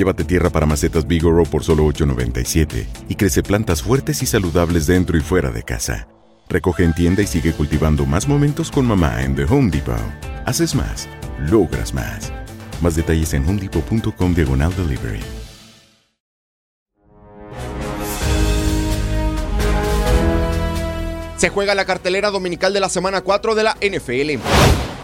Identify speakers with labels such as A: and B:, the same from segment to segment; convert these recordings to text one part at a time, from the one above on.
A: Llévate tierra para macetas Bigoro por solo $8.97 y crece plantas fuertes y saludables dentro y fuera de casa. Recoge en tienda y sigue cultivando más momentos con mamá en The Home Depot. Haces más, logras más. Más detalles en homedepot.com diagonal delivery.
B: Se juega la cartelera dominical de la semana 4 de la NFL.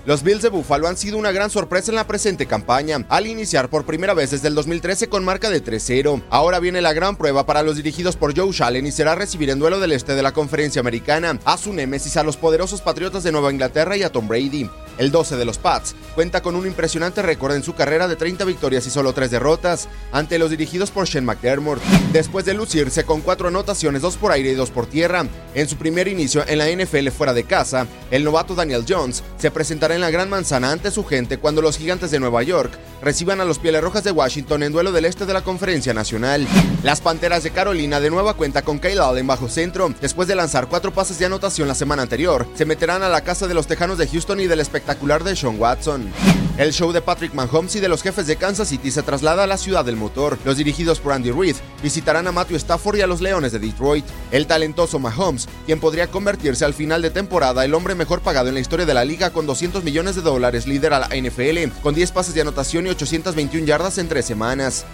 B: Los Bills de Buffalo han sido una gran sorpresa en la presente campaña, al iniciar por primera vez desde el 2013 con marca de 3-0. Ahora viene la gran prueba para los dirigidos por Joe Shallen y será recibir en duelo del este de la conferencia americana a su némesis a los poderosos Patriotas de Nueva Inglaterra y a Tom Brady. El 12 de los Pats cuenta con un impresionante récord en su carrera de 30 victorias y solo 3 derrotas ante los dirigidos por Shane McDermott. Después de lucirse con 4 anotaciones, 2 por aire y 2 por tierra, en su primer inicio en la NFL fuera de casa, el novato Daniel Jones se presentará en la Gran Manzana ante su gente cuando los gigantes de Nueva York reciban a los Pieles Rojas de Washington en duelo del este de la Conferencia Nacional. Las Panteras de Carolina de nueva cuenta con Kyle Allen bajo centro, después de lanzar 4 pases de anotación la semana anterior, se meterán a la casa de los Tejanos de Houston y del espectacular de Sean Watson. El show de Patrick Mahomes y de los jefes de Kansas City se traslada a la ciudad del motor. Los dirigidos por Andy Reid visitarán a Matthew Stafford y a los Leones de Detroit. El talentoso Mahomes, quien podría convertirse al final de temporada el hombre mejor pagado en la historia de la liga con 200 millones de dólares, lidera la NFL con 10 pases de anotación y 821 yardas en tres semanas.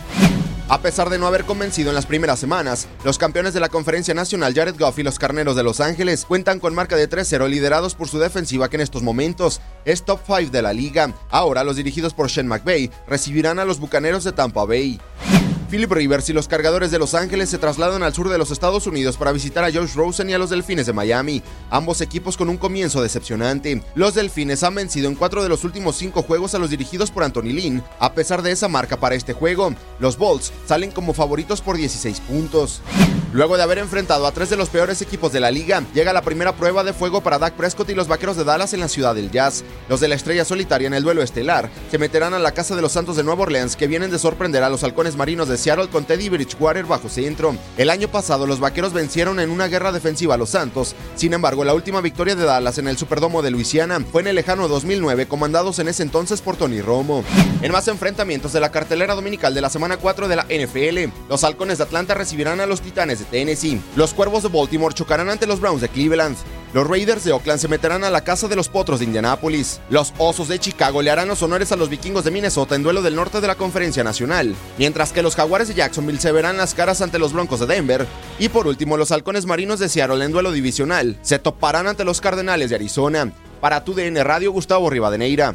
B: A pesar de no haber convencido en las primeras semanas, los campeones de la Conferencia Nacional Jared Goff y los Carneros de Los Ángeles cuentan con marca de 3-0 liderados por su defensiva que en estos momentos es top 5 de la liga. Ahora los dirigidos por Shane McVay recibirán a los Bucaneros de Tampa Bay. Philip Rivers y los cargadores de Los Ángeles se trasladan al sur de los Estados Unidos para visitar a Josh Rosen y a los Delfines de Miami, ambos equipos con un comienzo decepcionante. Los Delfines han vencido en cuatro de los últimos cinco juegos a los dirigidos por Anthony Lynn. A pesar de esa marca para este juego, los Bolts salen como favoritos por 16 puntos. Luego de haber enfrentado a tres de los peores equipos de la liga, llega la primera prueba de fuego para Dak Prescott y los Vaqueros de Dallas en la ciudad del Jazz. Los de la estrella solitaria en el duelo estelar se meterán a la casa de los Santos de Nueva Orleans que vienen de sorprender a los halcones marinos de Seattle con Teddy Bridgewater bajo centro. El año pasado los Vaqueros vencieron en una guerra defensiva a los Santos. Sin embargo, la última victoria de Dallas en el Superdomo de Luisiana fue en el lejano 2009, comandados en ese entonces por Tony Romo. En más enfrentamientos de la cartelera dominical de la semana 4 de la NFL, los halcones de Atlanta recibirán a los Titanes Tennessee. Los Cuervos de Baltimore chocarán ante los Browns de Cleveland. Los Raiders de Oakland se meterán a la casa de los Potros de Indianápolis. Los Osos de Chicago le harán los honores a los Vikingos de Minnesota en duelo del norte de la Conferencia Nacional, mientras que los Jaguares de Jacksonville se verán las caras ante los Broncos de Denver. Y por último, los Halcones Marinos de Seattle en duelo divisional se toparán ante los Cardenales de Arizona. Para tu DN Radio, Gustavo Rivadeneira.